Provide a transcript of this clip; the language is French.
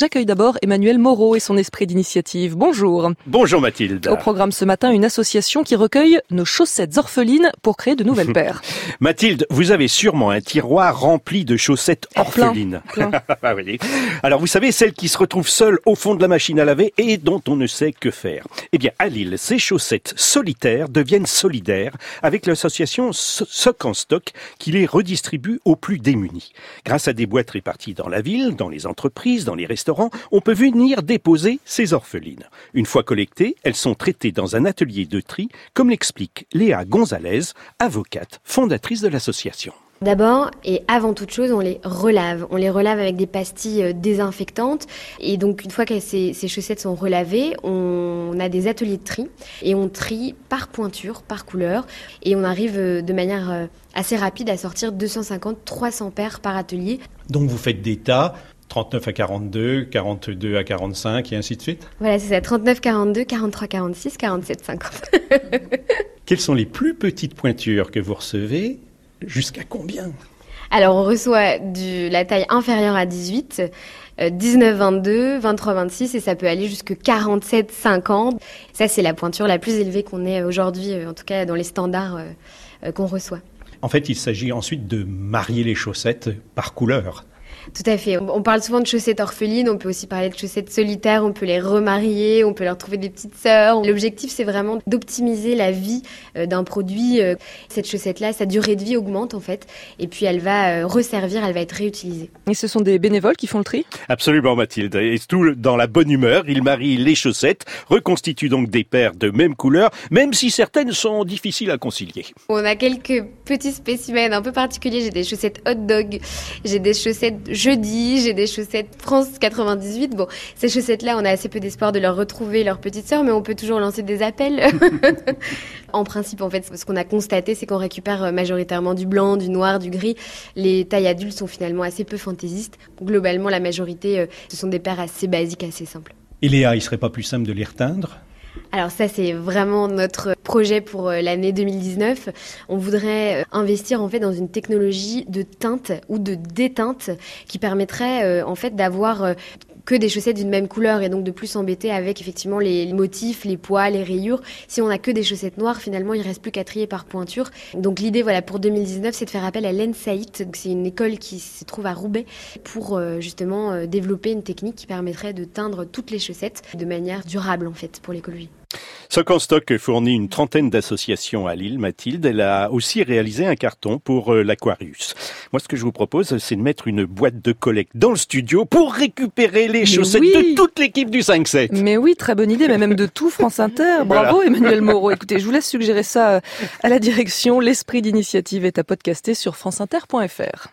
J'accueille d'abord Emmanuel Moreau et son esprit d'initiative. Bonjour. Bonjour Mathilde. Au programme ce matin, une association qui recueille nos chaussettes orphelines pour créer de nouvelles paires. Mathilde, vous avez sûrement un tiroir rempli de chaussettes plein, orphelines. plein. Ah. Alors vous savez, celles qui se retrouvent seules au fond de la machine à laver et dont on ne sait que faire. Eh bien, à Lille, ces chaussettes solitaires deviennent solidaires avec l'association So- Sock en Stock qui les redistribue aux plus démunis. Grâce à des boîtes réparties dans la ville, dans les entreprises, dans les restaurants, on peut venir déposer ces orphelines. Une fois collectées, elles sont traitées dans un atelier de tri, comme l'explique Léa Gonzalez, avocate, fondatrice de l'association. D'abord et avant toute chose, on les relave. On les relave avec des pastilles euh, désinfectantes. Et donc, une fois que ces, ces chaussettes sont relavées, on a des ateliers de tri et on trie par pointure, par couleur. Et on arrive euh, de manière euh, assez rapide à sortir 250-300 paires par atelier. Donc vous faites des tas, 39 à 42, 42 à 45 et ainsi de suite. Voilà, c'est ça, 39, 42, 43, 46, 47, 50. Quelles sont les plus petites pointures que vous recevez Jusqu'à combien? Alors, on reçoit du, la taille inférieure à 18, euh, 19, 22, 23, 26 et ça peut aller jusque 47, 50. Ça, c'est la pointure la plus élevée qu'on ait aujourd'hui, euh, en tout cas dans les standards euh, euh, qu'on reçoit. En fait, il s'agit ensuite de marier les chaussettes par couleur. Tout à fait. On parle souvent de chaussettes orphelines, on peut aussi parler de chaussettes solitaires, on peut les remarier, on peut leur trouver des petites sœurs. L'objectif, c'est vraiment d'optimiser la vie euh, d'un produit. Euh, Cette chaussette-là, sa durée de vie augmente en fait, et puis elle va euh, resservir, elle va être réutilisée. Et ce sont des bénévoles qui font le tri? Absolument Mathilde. Et tout dans la bonne humeur, il marie les chaussettes, reconstitue donc des paires de même couleur, même si certaines sont difficiles à concilier. On a quelques petits spécimens un peu particuliers. J'ai des chaussettes hot dog, j'ai des chaussettes jeudi, j'ai des chaussettes France 98. Bon, ces chaussettes-là, on a assez peu d'espoir de leur retrouver leur petite sœur, mais on peut toujours lancer des appels. en principe, en fait, ce qu'on a constaté, c'est qu'on récupère euh, majoritairement du blanc, du noir, du gris. Les tailles adultes sont finalement assez peu fantaisistes. Globalement, la majorité, euh, ce sont des paires assez basiques, assez simples. Et Léa, il serait pas plus simple de les reteindre? Alors ça, c'est vraiment notre projet pour euh, l'année 2019. On voudrait euh, investir en fait dans une technologie de teinte ou de déteinte qui permettrait euh, en fait d'avoir que des chaussettes d'une même couleur et donc de plus s'embêter avec effectivement les motifs, les poids, les rayures. Si on a que des chaussettes noires, finalement, il reste plus qu'à trier par pointure. Donc l'idée, voilà, pour 2019, c'est de faire appel à l'ENSAIT. C'est une école qui se trouve à Roubaix pour euh, justement euh, développer une technique qui permettrait de teindre toutes les chaussettes de manière durable en fait pour l'écologie. Sock en Stock fournit une trentaine d'associations à Lille, Mathilde. Elle a aussi réalisé un carton pour euh, l'Aquarius. Moi, ce que je vous propose, c'est de mettre une boîte de collecte dans le studio pour récupérer les chaussettes oui. de toute l'équipe du 5-7. Mais oui, très bonne idée, mais même de tout France Inter. Bravo Emmanuel Moreau. Écoutez, je vous laisse suggérer ça euh, à la direction. L'esprit d'initiative est à podcaster sur franceinter.fr.